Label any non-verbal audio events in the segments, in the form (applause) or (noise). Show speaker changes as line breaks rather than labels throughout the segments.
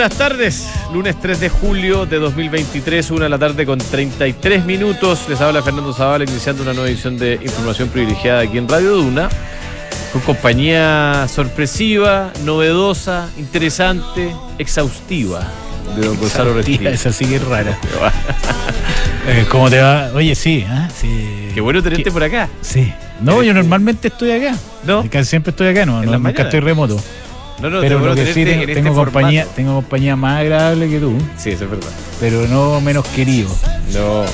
buenas tardes. Lunes 3 de julio de 2023, una de la tarde con 33 minutos. Les habla Fernando Zavala iniciando una nueva edición de Información Privilegiada aquí en Radio Duna. Con compañía sorpresiva, novedosa, interesante, exhaustiva de don Gonzalo Restrillo.
Esa sí que es rara. (laughs) Eh, ¿Cómo te va? Oye, sí, ¿ah? sí.
Qué bueno tenerte por acá.
Sí. No, yo normalmente estoy acá.
¿No?
Casi siempre estoy acá, no,
¿En
no nunca
mañanas?
estoy remoto.
No, no,
pero
te
lo que sí
tenerte
tengo,
en
tengo
este
compañía,
formato.
tengo compañía más agradable que tú,
Sí, eso es verdad.
pero no menos querido.
No.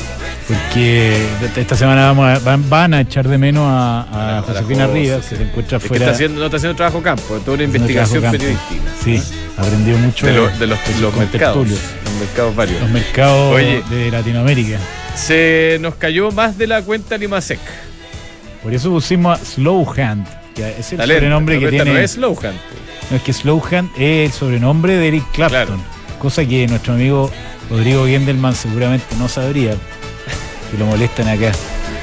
Porque esta semana vamos a- van, van a echar de menos a, a Josefina
Jose,
Rivas,
sí.
que se encuentra
Es que
fuera.
está haciendo, no está haciendo trabajo campo, es toda una investigación periodística.
Sí, aprendió mucho
De, lo- de los, los mercados. Los mercados varios.
Los mercados
Oye.
de Latinoamérica.
Se nos cayó más de la cuenta Limasec.
Por eso pusimos a Slowhand, es el sobrenombre
No,
que tiene.
No es Slowhand.
No, es que Slowhand es el sobrenombre de Eric Clapton.
Claro.
Cosa que nuestro amigo Rodrigo Gendelman seguramente no sabría. Que lo molestan acá.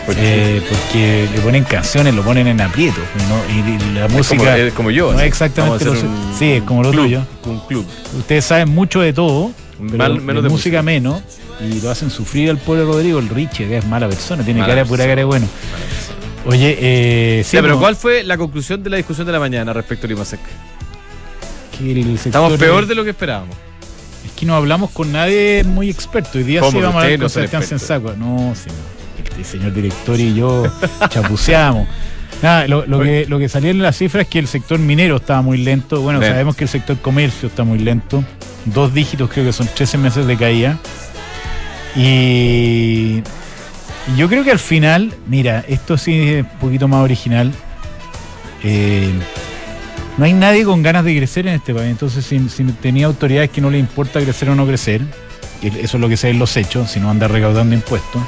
¿Por
Eh, porque le ponen canciones, lo ponen en aprieto. ¿no? Y, y la
Es
música.
como, es como yo.
no es exactamente lo su- sí, es como lo
club,
tuyo.
Un club.
Ustedes saben mucho de todo, pero
Mal- menos de
música, menos. Y lo hacen sufrir al pobre Rodrigo, el Richie, que es mala persona, tiene
Mala
cara pura cara de bueno. Oye, eh, sí,
pero
no,
¿cuál fue la conclusión de la discusión de la mañana respecto a Limasec?
que el sector-
Estamos peor de lo que esperábamos.
Es que no hablamos con nadie muy experto. Hoy día sí vamos a hablar
no
con
son
Sebastián. Sensacua. No, señor. El señor director y yo (laughs) chapuceamos. Nada, lo, lo que, lo que salió en las cifras es que el sector minero estaba muy lento. Bueno,
Lento.
sabemos que el sector comercio está muy lento. Dos dígitos, creo que son 13 meses de caída. Y yo creo que al final, mira, esto sí es un poquito más original. Eh, no hay nadie con ganas de crecer en este país. Entonces, si, si tenía autoridades que no le importa crecer o no crecer, que eso es lo que se ve en los hechos, si no anda recaudando impuestos,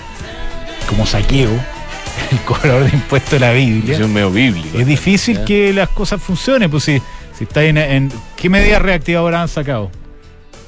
como saqueo, (laughs) el cobrador de impuestos de la Biblia,
Es un medio bíblico.
es difícil
Ya.
que las cosas funcionen. Pues si, si está en, en- ¿Qué medidas reactivadoras han sacado?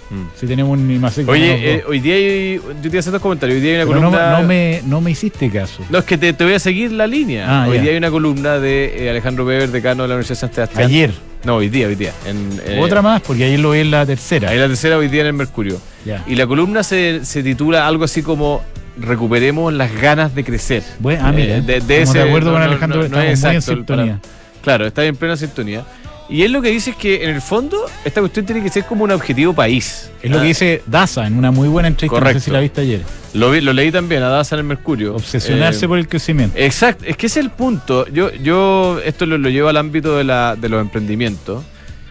Mm.
Si tenemos un IMASEC
Oye, eh, hoy día hay, yo te hacer dos comentarios. Hoy día hay una
Pero no,
columna.
no me, no me hiciste caso.
No, es que te, te voy a seguir la línea.
Ah,
hoy
ya.
día hay una columna de eh, Alejandro Weber, decano de la Universidad de San Sebastián.
Ayer.
No, hoy día, hoy día. En, eh,
Otra más, porque ayer lo vi en la tercera.
Ahí la tercera hoy día en el Mercurio.
Ya.
Y la columna se, se titula algo así como Recuperemos las ganas de crecer.
Bueno, ah, mira,
Eh, de, ese-
acuerdo
no,
con Alejandro,
no, no es
muy en
exacto el
sintonía.
para- Claro, está en plena sintonía. Y él lo que dice es que en el fondo esta cuestión tiene que ser como un objetivo país.
Es lo
Ah,
que dice Daza en una muy buena entrevista, no
Correcto.
sé si la viste ayer.
Lo, vi- lo leí también a Daza en el Mercurio.
Obsesionarse
Eh,
por el crecimiento.
Exacto, es que ese es el punto. Yo, yo esto lo, lo llevo al ámbito de, la, de los emprendimientos.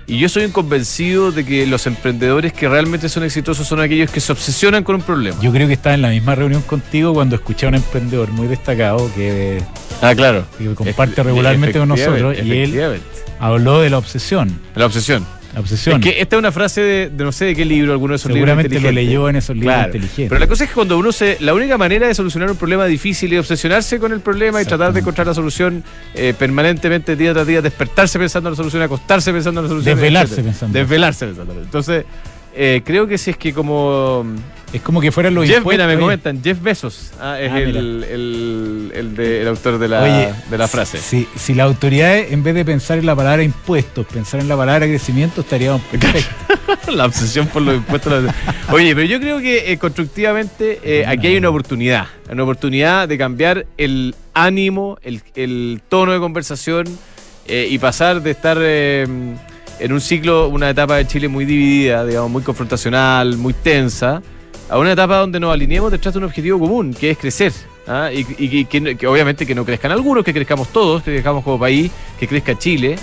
Y yo soy un convencido de que los emprendedores que realmente son exitosos son aquellos que se obsesionan con un problema.
Yo creo que estaba en la misma reunión contigo cuando escuché a un emprendedor muy destacado que,
ah, claro.
que comparte regularmente con nosotros y él. Habló de la obsesión.
La obsesión.
La obsesión.
Es que esta es una frase de, de no sé de qué libro, alguno de esos
Seguramente
libros
lo
inteligentes.
leyó en esos libros
Claro.
inteligentes.
Pero la cosa es que cuando uno se. La única manera de solucionar un problema difícil es obsesionarse con el problema y tratar de encontrar la solución eh, permanentemente, día tras día, despertarse pensando en la solución, acostarse pensando en la solución.
Desvelarse
etcétera.
pensando.
Desvelarse pensando. Entonces, eh, creo que si es que como.
Es como que fueran los
Jeff,
impuestos.
mira, me
oye,
comentan, Jeff Bezos ah, es
Ah,
el, el, el de- el autor de la,
Oye,
de la frase.
Si, si las autoridades, en vez de pensar en la palabra impuestos, pensar en la palabra crecimiento, estaríamos perfectos. (laughs)
la obsesión por los impuestos. Oye, pero yo creo que eh, constructivamente eh, aquí hay una oportunidad. Una oportunidad de cambiar el ánimo, el, el tono de conversación eh, y pasar de estar eh, en un ciclo, una etapa de Chile muy dividida, digamos, muy confrontacional, muy tensa, a una etapa donde nos alineemos detrás de un objetivo común, que es crecer. ¿ah? Y, y- y que, que obviamente que no crezcan algunos, que crezcamos todos, que crezcamos como país, que crezca Chile.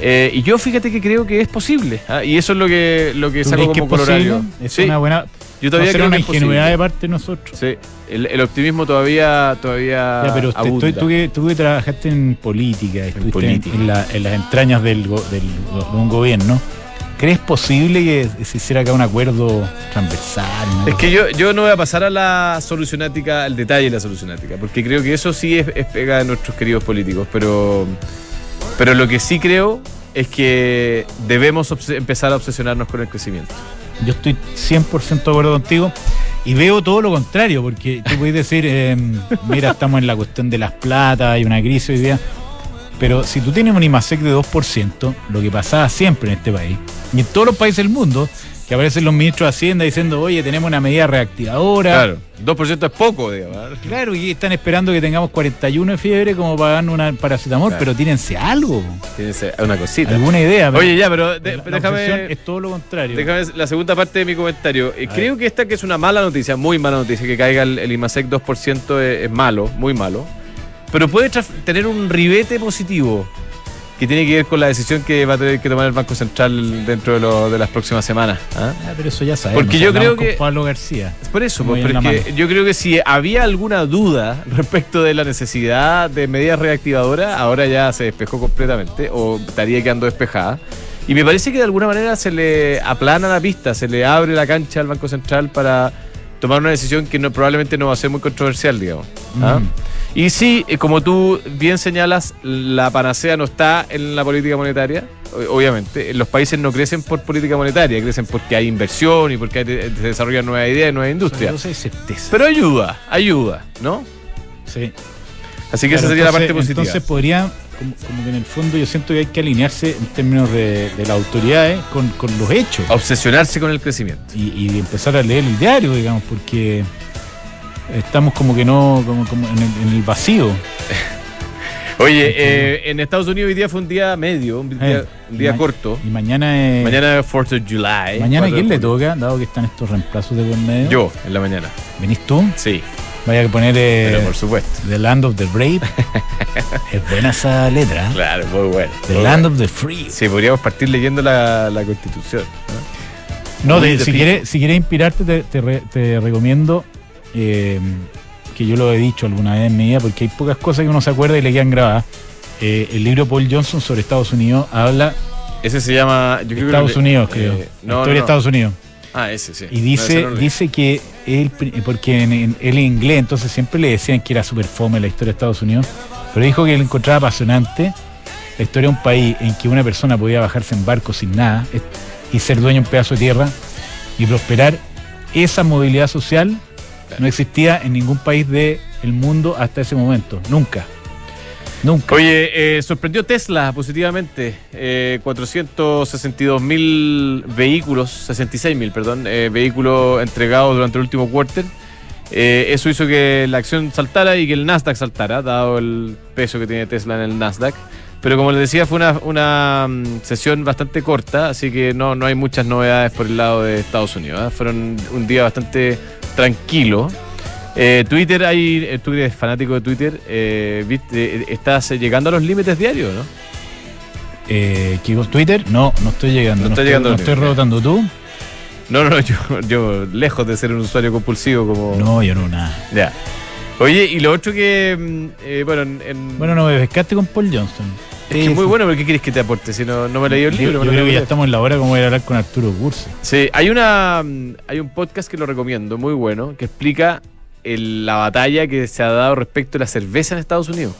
Eh, y yo fíjate que creo que es posible. ¿ah? Y eso es lo que, lo que
¿Tú
saco
que
como
es
colorario.
Es
Sí,
una buena.
yo todavía creo
una ingenuidad de parte de nosotros.
Sí, el, el optimismo todavía, todavía
Ya, pero usted- tú, tú que, tú que trabajaste en política, en,
política.
en la- en las entrañas del, del de un gobierno, ¿crees posible que se hiciera acá un acuerdo transversal?
Es que yo, yo no voy a pasar a la solucionática, al detalle de la solucionática, porque creo que eso sí es, es pega de nuestros queridos políticos, pero, pero lo que sí creo es que debemos empezar a obsesionarnos con el crecimiento.
Yo estoy 100% de acuerdo contigo y veo todo lo contrario, porque tú puedes decir, eh, mira, estamos en la cuestión de las platas, hay una crisis hoy día, pero si tú tienes un IMASEC de 2%, lo que pasaba siempre en este país, y en todos los países del mundo, que aparecen los ministros de Hacienda diciendo, oye, tenemos una medida reactivadora.
Claro, 2% es poco, digamos. ¿eh?
Claro, y están esperando que tengamos 41 de fiebre como para darnos una paracetamol,
Claro.
pero tírense algo.
Tienes una cosita.
¿Alguna idea?
Oye, ya, pero de-
la- la
déjame,
es todo lo contrario.
déjame la segunda parte de mi comentario. Eh,
A
creo que esta que es una mala noticia, muy mala noticia, que caiga el, el IMASEC 2% es, es malo, muy malo. Pero puede tener un ribete positivo que tiene que ver con la decisión que va a tener que tomar el Banco Central dentro de, lo- de las próximas semanas. ¿ah?
Ah, pero eso ya sabemos.
Porque yo creo que-
Pablo García.
Es por eso, pues, porque yo creo que si había alguna duda (laughs) respecto de la necesidad de medidas reactivadoras, ahora ya se despejó completamente o estaría quedando despejada. Y me parece que de alguna manera se le aplana la pista, se le abre la cancha al Banco Central para tomar una decisión que no, probablemente no va a ser muy controversial, digamos. ¿ah?
Mm.
Y sí, eh, como tú bien señalas, la panacea no está en la política monetaria, o- obviamente. Los países no crecen por política monetaria, crecen porque hay inversión y porque hay- se desarrollan nuevas ideas, nuevas industrias.
Hay certeza.
Pero ayuda, ayuda, ¿no?
Sí.
Así que
Claro,
esa sería la parte positiva.
Entonces podría, como, como que en el fondo yo siento que hay que alinearse en términos de, de las autoridades con, con los hechos.
Obsesionarse con el crecimiento.
y, y empezar a leer el diario, digamos, porque estamos como que no, como, como en, el, en el vacío. (laughs)
Oye, eh, en Estados Unidos hoy día fue un día medio, un día,
Eh,
un día corto.
Y mañana es.
Mañana es 4th of July.
mañana
4 de
¿quién le toca? Dado que están estos reemplazos de por medio.
Yo, en la mañana.
¿Venís tú?
Sí,
Vaya a poner eh,
pero por supuesto.
The Land of the Brave. (laughs) es buena esa letra. ¿eh?
Claro, muy bueno.
The
muy
Land
bueno.
of the Free.
Sí, podríamos partir leyendo la, la constitución. ¿no?
De- si quieres si quieres inspirarte, te, te re- te recomiendo eh, que yo lo he dicho alguna vez en mi vida, porque hay pocas cosas que uno se acuerda y le quedan grabadas. Eh, el libro Paul Johnson sobre Estados Unidos habla
Ese se llama. Yo creo que
Estados Unidos, creo.
no,
historia de. Estados Unidos.
Ah, ese sí.
Y dice,
no
dice que él, porque en, en- él es inglés, entonces siempre le decían que era súper fome la historia de Estados Unidos, pero dijo que él encontraba apasionante la historia de un país en que una persona podía bajarse en barco sin nada y ser dueño de un pedazo de tierra y prosperar. Esa movilidad social no existía en ningún país del mundo hasta ese momento, nunca. Nunca.
Oye, eh, sorprendió Tesla positivamente. Eh, 462 mil vehículos, 66 mil, perdón, eh, vehículos entregados durante el último quarter. Eh, eso hizo que la acción saltara y que el Nasdaq saltara, dado el peso que tiene Tesla en el Nasdaq. Pero como les decía, fue una, una mm, sesión bastante corta, así que no, no hay muchas novedades por el lado de Estados Unidos. ¿eh? Fueron un día bastante tranquilo. Eh, Twitter, hay, eh, tú eres fanático de Twitter, eh, viste, eh, estás llegando a los límites diarios, ¿no?
Eh, ¿qué con Twitter? No, no estoy llegando.
No
No, estoy,
llegando
no estoy rebotando tú.
No, no, yo, yo lejos de ser un usuario compulsivo como...
No, yo no, nada.
Ya. Oye, y lo otro que, mm, eh, bueno, en, en-
Bueno, no me pescaste con Paul Johnson.
es que es muy bueno, pero ¿qué quieres que te aporte? Si no, no me leí el
Yo,
libro.
yo
lo
creo que ya estamos en la hora como voy a hablar con Arturo Curse.
Sí, hay una mm, hay un podcast que lo recomiendo, muy bueno, que explica el- la batalla que se ha dado respecto a la cerveza en Estados Unidos.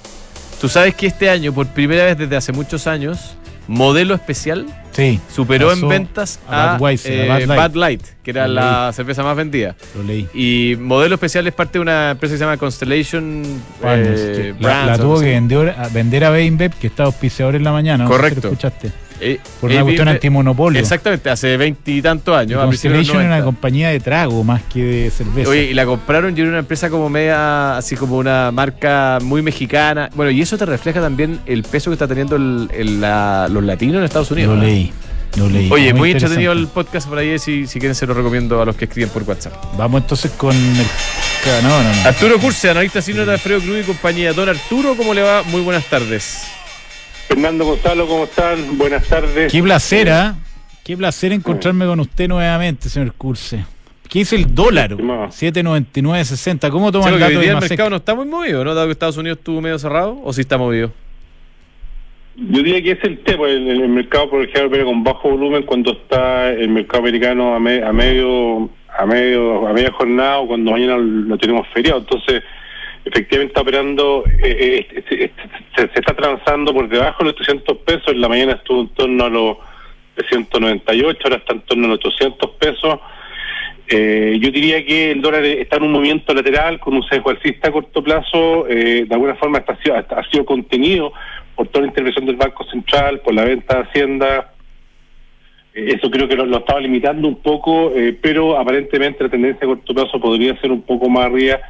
Tú sabes que este año, por primera vez desde hace muchos años, Modelo Especial
Sí,
superó en ventas
a
a,
Budweiser,
eh,
a Light.
Que era
Lo
la cerveza más vendida.
lo leí.
Y Modelo Especial es parte de una empresa que se llama Constellation
Partners,
eh,
la,
Brands,
la tuvo
no
que vender a, vender a Beinbev, que está auspiciador en la mañana. no
Correcto.
lo escuchaste.
Eh,
Por
eh,
una cuestión
eh,
antimonopolio.
Exactamente, hace veintitantos años.
Constellation era una
90.
compañía de trago más que de cerveza.
Oye, y la compraron y era una empresa como media, así como una marca muy mexicana. Bueno, y eso te refleja también el peso que está teniendo el- el- la- los latinos en Estados Unidos.
lo
¿no?
leí. Lo leí.
Oye, muy,
interesante.
entretenido el podcast por ahí, si, si quieren se lo recomiendo a los que escriben por WhatsApp.
Vamos entonces con el. No, no, no.
Arturo Curse, analista senior de Alfredo Cruz y compañía. Don Arturo, ¿cómo le va? Muy buenas tardes.
Fernando Gonzalo, ¿cómo están? Buenas tardes.
Qué placer, ¿ah? Qué placer encontrarme con usted nuevamente, señor Curse. ¿Qué dice el dólar?
Estimado.
7.99.60. ¿Cómo toma el dato
hoy
de
día el mercado no está muy movido, ¿no? Dado que Estados Unidos estuvo medio cerrado, ¿o sí está movido?
Yo diría que es el tema, el, el mercado por ejemplo con bajo volumen cuando está el mercado americano a, me- a medio a medio a media jornada o cuando mañana lo tenemos feriado. Entonces, efectivamente está operando, eh, eh, se, se- se está transando por debajo de los 300 pesos, en la mañana estuvo en torno a los 398, ahora está en torno a los 800 pesos. Eh, yo diría que el dólar está en un movimiento lateral con un sesgo alcista a corto plazo. de alguna forma está, ha, sido, contenido por toda la intervención del Banco Central, por la venta de Hacienda. Eso creo que lo, estaba limitando un poco, pero aparentemente la tendencia a corto plazo podría ser un poco más arriba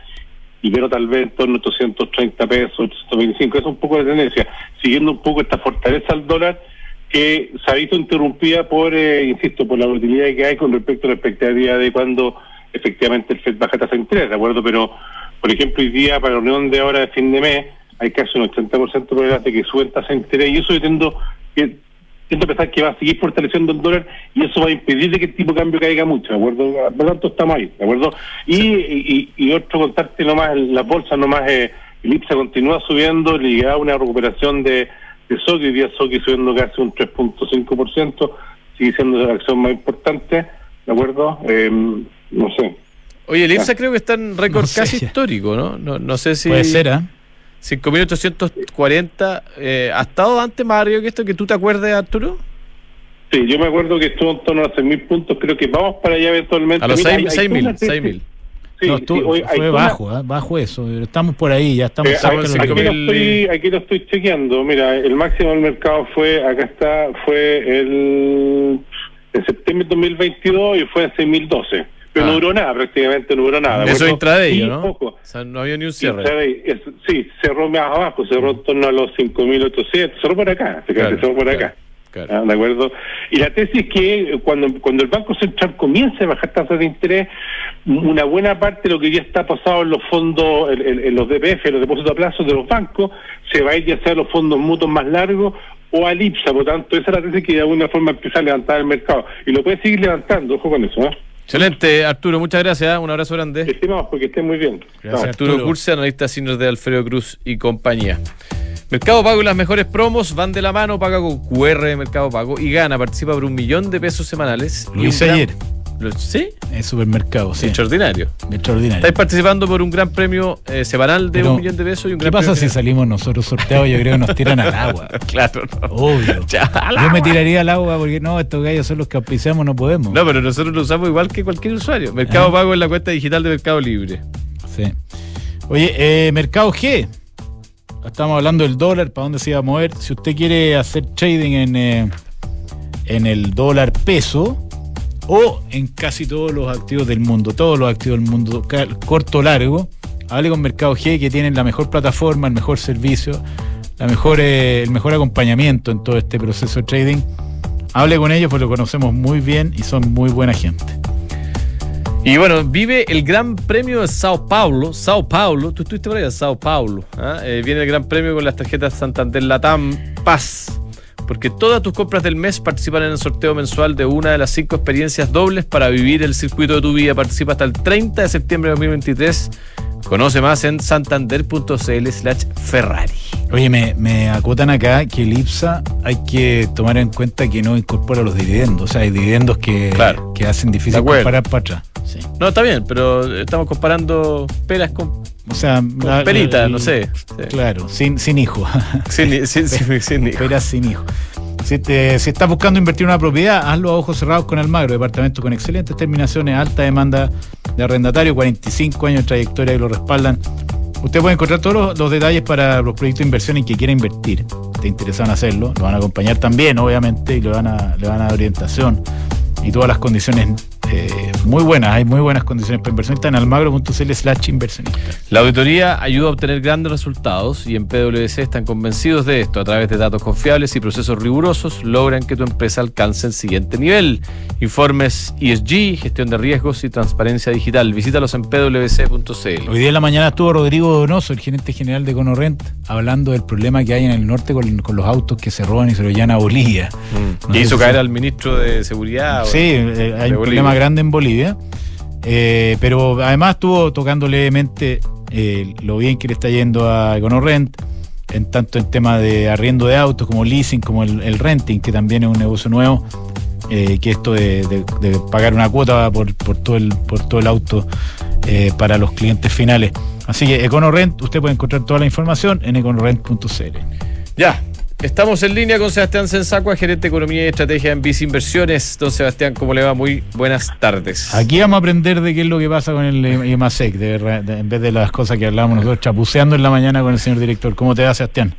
y pero tal vez en torno a 830 pesos, 825. Es un poco de tendencia, siguiendo un poco esta fortaleza al dólar que se ha visto interrumpida por, eh, insisto, por la volatilidad que hay con respecto a la expectativa de cuando efectivamente el FED baja tasa de interés, ¿de acuerdo? Pero, por ejemplo, hoy día para la reunión de ahora de fin de mes hay casi un 80% de probabilidad de que suben tasa de interés y eso yo tendo siento pensar que va a seguir fortaleciendo el dólar y eso va a impedir de que el tipo de cambio caiga mucho, ¿de acuerdo? Por lo tanto, estamos ahí, ¿de acuerdo? Y, y, y otro contarte nomás, las bolsas nomás, eh, el IPSA continúa subiendo, ligado a una recuperación de, de SOCI, hoy día SOCI subiendo casi un 3.5%, sigue siendo la acción más importante, ¿de acuerdo? Eh, no sé.
Oye, el IPSA creo que está en récord
No sé
casi histórico, ¿no? ¿no? No sé si...
Puede ser, ¿ah?
5.840. Eh, ¿Ha estado antes más arriba que esto que tú te acuerdes, Arturo?
Sí, yo me acuerdo que estuvo en torno a 6.000 puntos, creo que vamos para allá eventualmente.
A los
Mira, hay-
6.000.
hay toda una
6.000.
tesis-
6.000.
Sí,
no,
sí,
estuvo-
hoy
fue bajo, ¿ah? bajo eso. Estamos por ahí, ya estamos
Eh,
cerca
aquí, aquí
los
lo estoy, aquí lo estoy chequeando. Mira, el máximo del mercado fue, acá está, fue el en septiembre de 2022 y fue en 6012. Pero
Ah.
no duró nada, prácticamente no duró nada. ¿de
Eso intraday, ¿no?
poco.
O sea, no había ni un cierre.
intraday, es- sí, cerró más abajo, cerró en torno a los 5.800, cerró por acá,
Claro,
cerró por
claro,
acá.
claro.
Ah, ¿De acuerdo? Y la tesis es que eh, cuando, cuando el Banco Central comience a bajar tasas de interés, una buena parte de lo que ya está pasado en los fondos, en, en- en los DPF, en los depósitos a plazo de los bancos, se va a ir ya sea a los fondos mutuos más largos o al IPSA. Por tanto, esa es la tesis que de alguna forma empieza a levantar el mercado. Y lo puede seguir levantando, ojo con eso. ¿eh?
Excelente, Arturo, muchas gracias. Un abrazo grande.
Estimados, porque estén muy bien.
Gracias.
Arturo
Arturo.
Curse, analista senior de Alfredo Cruz y compañía. Mercado Pago y las mejores promos van de la mano, paga con QR de Mercado Pago y gana, participa por un millón de pesos semanales. Y un gran-
ayer
¿Sí?
en supermercado, sí.
Extraordinario.
Extraordinario.
Estáis participando por un gran premio eh, semanal de
Pero,
un millón de pesos y un
¿Qué
gran
pasa
premio
si salimos nosotros sorteados? Yo creo que nos tiran al agua. (laughs)
Claro, no.
Obvio. (laughs)
Ya, al
Yo me tiraría al agua porque no, estos gallos son los que auspiciamos, no podemos.
No, pero nosotros lo usamos igual que cualquier usuario. Mercado
Ah.
Pago es la cuenta digital de Mercado Libre.
Sí. Oye, eh, Mercado G. Estamos hablando del dólar, para dónde se iba a mover. Si usted quiere hacer trading en, eh, en el dólar peso o en casi todos los activos del mundo, todos los activos del mundo, corto o largo, hable con Mercado G que tienen la mejor plataforma, el mejor servicio, la mejor, eh, el mejor acompañamiento en todo este proceso de trading. Hable con ellos porque lo conocemos muy bien y son muy buena gente.
Y bueno, vive el Gran Premio de Sao Paulo. Sao Paulo, tú estuviste por allá, Sao Paulo. ¿ah? Eh, viene el Gran Premio con las tarjetas Santander Latam Paz. Porque todas tus compras del mes participan en el sorteo mensual de una de las cinco experiencias dobles para vivir el circuito de tu vida. Participa hasta el 30 de septiembre de 2023. Conoce más en santander.cl slash Ferrari.
Oye, me, me acotan acá que el IPSA hay que tomar en cuenta que no incorpora los dividendos. O sea, hay dividendos que,
Claro.
que hacen difícil comparar para atrás. Sí.
No, está bien, pero estamos comparando peras con,
O sea,
con peritas, no sé. Sí.
Claro, sin, sin hijo. (laughs)
Sin, sin, sin- sin-
Peras sin hijo. Si, te- si estás buscando invertir en una propiedad, hazlo a ojos cerrados con Almagro, departamento con excelentes terminaciones, alta demanda de arrendatario, 45 años de trayectoria que lo respaldan. Usted puede encontrar todos los, los detalles para los proyectos de inversión en que quiera invertir. Te interesan hacerlo, lo van a acompañar también, obviamente, y le van a, le van a dar orientación y todas las condiciones eh, muy buenas. Hay muy buenas condiciones para inversión. Está en almagro.cl slash inversionista.
La auditoría ayuda a obtener grandes resultados y en PwC están convencidos de esto. A través de datos confiables y procesos rigurosos logran que tu empresa alcance el siguiente nivel. Informes ESG, gestión de riesgos y transparencia digital. Visítalos en pwc.cl.
Hoy día en la mañana estuvo Rodrigo Donoso, el gerente general de Conorrent, hablando del problema que hay en el norte con, con los autos que se roban y se lo llevan a Bolivia.
Mm.
No
Que
sé
hizo caer al ministro de Seguridad.
Sí, eh, hay un
Bolivia.
problema grande en Bolivia. Eh, pero además estuvo tocando levemente eh, lo bien que le está yendo a Conorrent, en tanto en tema de arriendo de autos, como leasing, como el, renting, que también es un negocio nuevo. eh, que esto de, pagar una cuota por, todo el por todo el auto para los clientes finales. Así que EconoRent, usted puede encontrar toda la información en econorent.cl.
Ya. Estamos en línea con Sebastián Sensacua, gerente de Economía y Estrategia en Vice Inversiones. Don Sebastián, ¿cómo le va? Muy buenas tardes.
Aquí vamos a aprender de qué es lo que pasa con el IMASEC, de, verdad, de- en vez de las cosas que hablábamos nosotros chapuceando en la mañana con el señor director. ¿Cómo te va, Sebastián?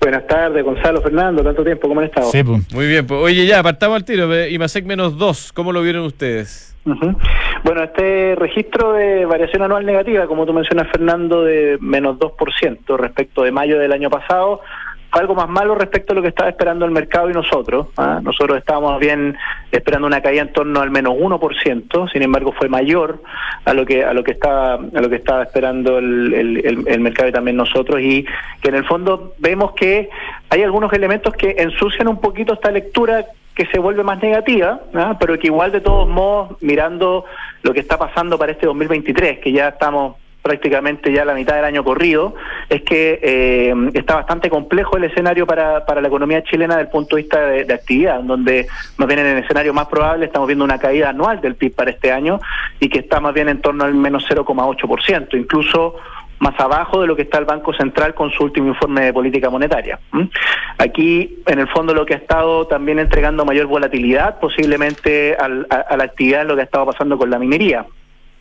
Buenas tardes, Gonzalo, Fernando, tanto tiempo, ¿cómo han estado?
Sí, pues. Muy bien, pues. Oye, ya, apartamos al tiro, IMASEC menos dos, ¿cómo lo vieron ustedes?
Bueno, este registro de variación anual negativa, como tú mencionas, Fernando, de menos 2% respecto de mayo del año pasado, fue algo más malo respecto a lo que estaba esperando el mercado y nosotros. ¿ah? Nosotros estábamos bien esperando una caída en torno al menos 1%, sin embargo fue mayor a lo que a lo que estaba a lo que estaba esperando el, el, el, mercado y también nosotros y que en el fondo vemos que hay algunos elementos que ensucian un poquito esta lectura que se vuelve más negativa, ¿ah? pero que igual de todos modos mirando lo que está pasando para este 2023, que ya estamos prácticamente ya la mitad del año corrido, es que eh, está bastante complejo el escenario para, para la economía chilena desde el punto de vista de, actividad, donde más bien en el escenario más probable estamos viendo una caída anual del PIB para este año y que está más bien en torno al menos 0,8%, incluso más abajo de lo que está el Banco Central con su último informe de política monetaria. Aquí, en el fondo, lo que ha estado también entregando mayor volatilidad posiblemente a la actividad lo que ha estado pasando con la minería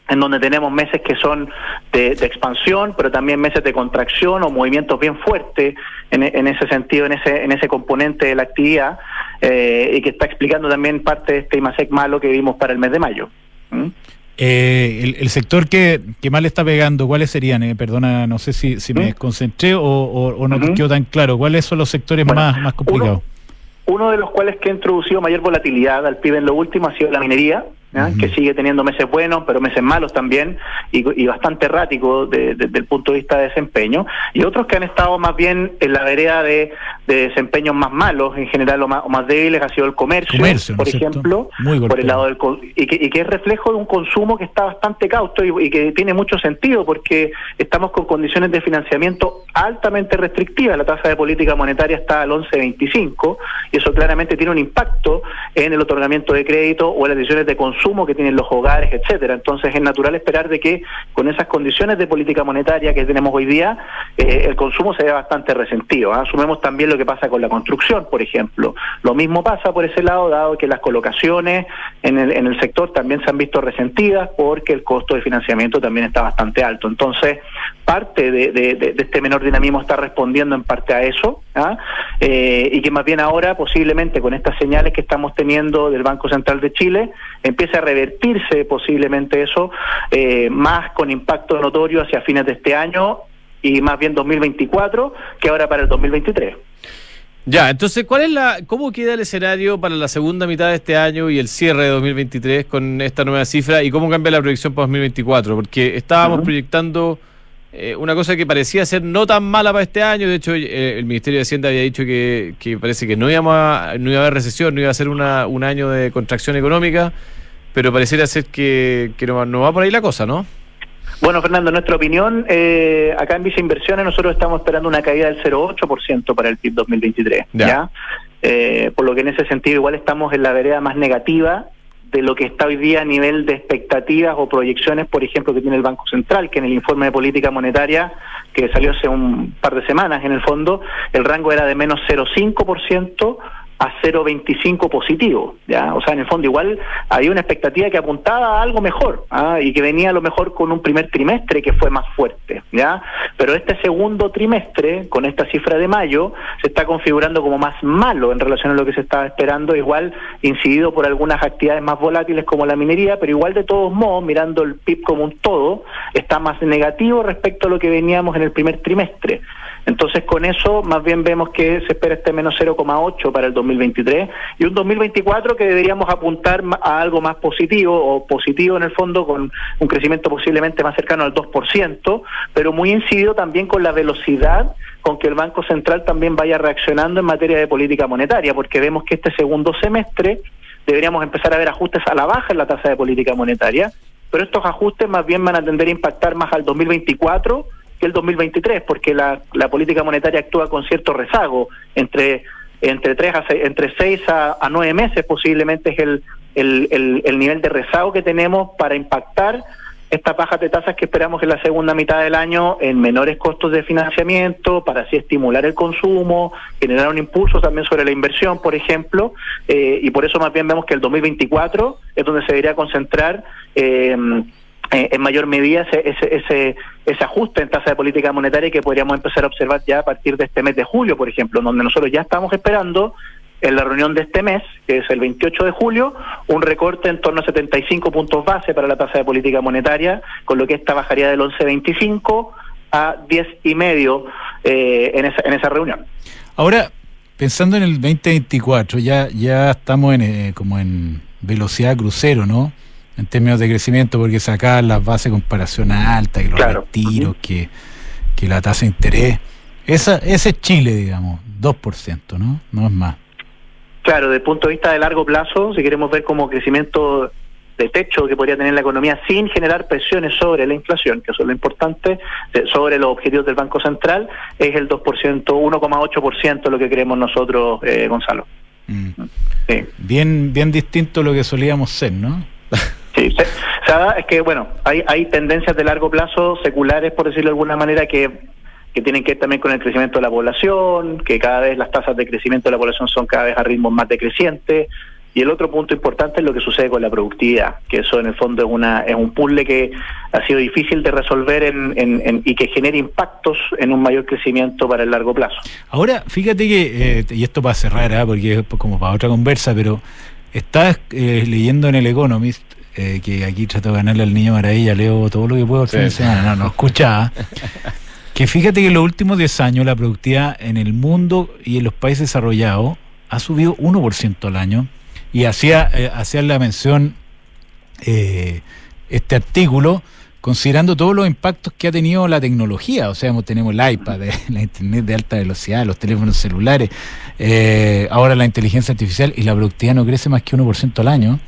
en donde tenemos meses que son de, expansión, pero también meses de contracción o movimientos bien fuertes en, ese sentido, en ese, en ese componente de la actividad, eh, y que está explicando también parte de este IMASEC malo que vimos para el mes de mayo.
¿Mm? Eh, el, sector que, que, más le está pegando, ¿cuáles serían? Eh, perdona, no sé si, si me ¿Mm? concentré o, no quedó tan claro. ¿Cuáles son los sectores más, más complicados?
Uno, de los cuales que ha introducido mayor volatilidad al PIB en lo último ha sido la minería, que sigue teniendo meses buenos, pero meses malos también, y, bastante errático desde el punto de vista de desempeño, y otros que han estado más bien en la vereda de, desempeños más malos, en general o más, más débiles, ha sido el comercio, por ejemplo, por el lado del y que, y que es reflejo de un consumo que está bastante cauto y, que tiene mucho sentido, porque estamos con condiciones de financiamiento altamente restrictivas, la tasa de política monetaria está al 11.25, y eso claramente tiene un impacto en el otorgamiento de crédito o en las decisiones de consumo consumo que tienen los hogares, etcétera. Entonces es natural esperar de que con esas condiciones de política monetaria que tenemos hoy día, eh, el consumo se vea bastante resentido. ¿ah? Asumemos también lo que pasa con la construcción, por ejemplo. Lo mismo pasa por ese lado, dado que las colocaciones en el, en el sector también se han visto resentidas porque el costo de financiamiento también está bastante alto. Entonces, parte de, este menor dinamismo está respondiendo en parte a eso, ¿ah? eh, y que más bien ahora posiblemente con estas señales que estamos teniendo del Banco Central de Chile, empiece a revertirse posiblemente eso, eh, más con impacto notorio hacia fines de este año y más bien 2024 que ahora para el 2023.
Ya, entonces, ¿cuál es la, ¿cómo queda el escenario para la segunda mitad de este año y el cierre de 2023 con esta nueva cifra y cómo cambia la proyección para 2024? Porque estábamos proyectando eh, una cosa que parecía ser no tan mala para este año. De hecho, eh, el Ministerio de Hacienda había dicho que, parece que no, íbamos a, no iba a haber recesión, no iba a ser una, un año de contracción económica, pero pareciera ser que, no, va por ahí la cosa, ¿no?
Bueno, Fernando, en nuestra opinión, eh, acá en Visa Inversiones nosotros estamos esperando una caída del 0,8% para el PIB 2023. ¿ya? por lo que en ese sentido igual estamos en la vereda más negativa de lo que está hoy día a nivel de expectativas o proyecciones, por ejemplo, que tiene el Banco Central, que en el informe de política monetaria que salió hace un par de semanas, en el fondo, el rango era de menos 0,5% a 0,25 positivo, ¿ya? O sea, en el fondo igual había una expectativa que apuntaba a algo mejor, ¿ah? y que venía a lo mejor con un primer trimestre que fue más fuerte, ¿ya? Pero este segundo trimestre, con esta cifra de mayo, se está configurando como más malo en relación a lo que se estaba esperando, igual incidido por algunas actividades más volátiles como la minería, pero igual de todos modos, mirando el PIB como un todo, está más negativo respecto a lo que veníamos en el primer trimestre. Entonces, con eso, más bien vemos que se espera este menos 0,8 para el 2023 y un 2024 que deberíamos apuntar a algo más positivo o positivo en el fondo con un crecimiento posiblemente más cercano al 2%, pero muy incidido también con la velocidad con que el Banco Central también vaya reaccionando en materia de política monetaria, porque vemos que este segundo semestre deberíamos empezar a ver ajustes a la baja en la tasa de política monetaria, pero estos ajustes más bien van a tender a impactar más al 2024 que el 2023, porque la, la política monetaria actúa con cierto rezago entre entre tres a seis, entre seis a, nueve meses posiblemente es el, el, el, el nivel de rezago que tenemos para impactar estas bajas de tasas que esperamos en la segunda mitad del año en menores costos de financiamiento, para así estimular el consumo, generar un impulso también sobre la inversión, por ejemplo, eh, y por eso más bien vemos que el 2024 es donde se debería concentrar eh, eh, en mayor medida ese, ese, ese, ajuste en tasa de política monetaria que podríamos empezar a observar ya a partir de este mes de julio, por ejemplo, donde nosotros ya estamos esperando en la reunión de este mes, que es el 28 de julio, un recorte en torno a 75 puntos base para la tasa de política monetaria, con lo que esta bajaría del 11.25 a 10.5 eh, en, esa, en esa reunión.
Ahora, pensando en el 2024, ya, ya estamos en, eh, como en velocidad crucero, ¿no? En términos de crecimiento, porque sacar las bases de comparación altas, que los retiros, que, que la tasa de interés. Esa, ese es Chile, digamos, 2%, ¿no? No es más.
Claro, desde el punto de vista de largo plazo, si queremos ver como crecimiento de techo que podría tener la economía sin generar presiones sobre la inflación, que eso es lo importante, sobre los objetivos del Banco Central, es el 2%, 1,8% lo que creemos nosotros, eh, Gonzalo.
Mm. Bien, bien distinto a lo que solíamos ser, ¿no? (laughs)
Sí, es que, bueno, hay, hay tendencias de largo plazo seculares, por decirlo de alguna manera, que que tienen que ver también con el crecimiento de la población, que cada vez las tasas de crecimiento de la población son cada vez a ritmos más decrecientes, y el otro punto importante es lo que sucede con la productividad, que eso en el fondo es una es un puzzle que ha sido difícil de resolver en, y que genera impactos en un mayor crecimiento para el largo plazo.
Ahora, fíjate que, eh, y esto va a cerrar, ¿eh? porque es como para otra conversa, pero estás eh, leyendo en el Economist, eh, que aquí trato de ganarle al niño maravilla, leo todo lo que puedo el fin de semana, no, no escucha, (laughs) que fíjate que en los últimos 10 años la productividad en el mundo y en los países desarrollados ha subido 1% al año. Y hacía, eh, hacía la mención eh, este artículo considerando todos los impactos que ha tenido la tecnología, o sea, tenemos el iPad, (laughs) la internet de alta velocidad, los teléfonos celulares, eh, ahora la inteligencia artificial y la productividad no crece más que 1% al año.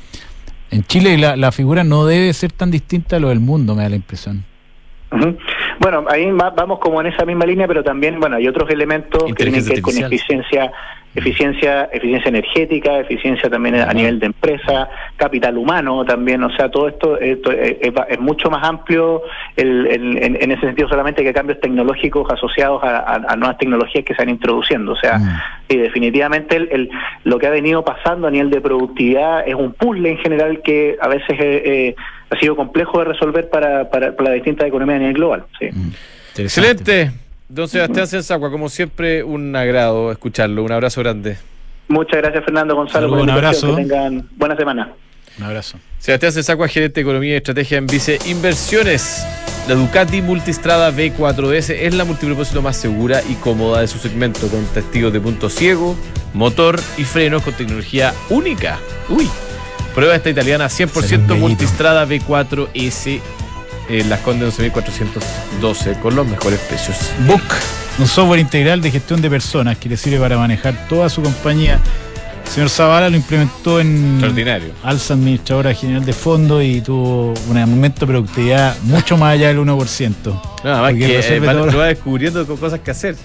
En Chile la, la figura no debe ser tan distinta a lo del mundo, me da la impresión.
Bueno, ahí vamos como en esa misma línea, pero también, bueno, hay otros elementos que tienen que ver con eficiencia eficiencia eficiencia energética, eficiencia también a nivel de empresa, capital humano también, o sea, todo esto, es, mucho más amplio en, ese sentido solamente que cambios tecnológicos asociados a, nuevas tecnologías que se han introduciendo, o sea, mm. y definitivamente el, lo que ha venido pasando a nivel de productividad es un puzzle en general que a veces eh, eh, ha sido complejo de resolver para, para, para las distintas economías a nivel global. Sí. Mm.
Excelente. Don Sebastián Sensacua, como siempre, un agrado escucharlo. Un abrazo grande.
Muchas gracias, Fernando Gonzalo.
un abrazo.
Que tengan buena semana.
Un abrazo.
Sebastián Sensacua, gerente de Economía y Estrategia en Vice Inversiones. La Ducati Multistrada V4S es la multipropósito más segura y cómoda de su segmento, con testigos de punto ciego, motor y frenos con tecnología única. Uy. Prueba esta italiana 100% Multistrada V4S en Las Condes 11.412 con los mejores precios.
Book, un software integral de gestión de personas que le sirve para manejar toda su compañía. Señor Zavala lo implementó en
Extraordinario.
Alza Administradora General de Fondo y tuvo un aumento de productividad mucho más allá del 1%. (laughs)
Nada más que eh, va, va, descubriendo cosas que hacer.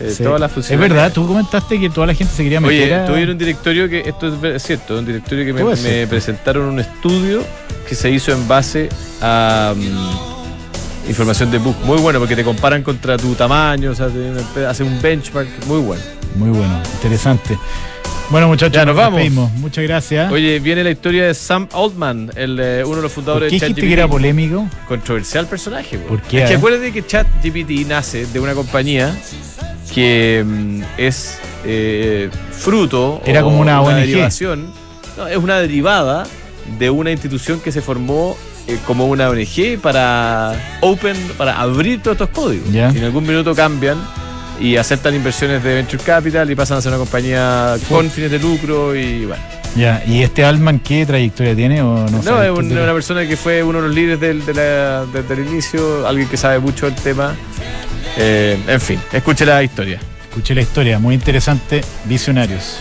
Eh, todas las es verdad, tú comentaste que toda la gente se quería
meter. Oye, tuvieron un directorio que, esto es cierto, un directorio que me presentaron un estudio que se hizo en base a mm, información de book. Muy bueno, porque te comparan contra tu tamaño, o sea, hace un benchmark muy bueno.
Muy bueno, interesante. Bueno, muchachos, ya nos, vamos. Muchas gracias.
Oye, viene la historia de Sam Altman, el, eh, uno de los fundadores
de ChatGPT. que era polémico?
Controversial personaje.
¿Por qué?
Es que acuérdate que ChatGPT nace de una compañía que mm, es eh, fruto.
Era como una,
una derivación. No, es una derivada de una institución que se formó eh, como una ONG para open, para abrir todos estos códigos. Y en algún minuto cambian y aceptan inversiones de venture capital y pasan a ser una compañía con fines de lucro y bueno.
Ya, ¿y este Altman qué trayectoria tiene? O no,
no es una persona que fue uno de los líderes del, desde el inicio, alguien que sabe mucho del tema. Eh, en fin, escuche la historia.
Escuche la historia, muy interesante. Visionarios.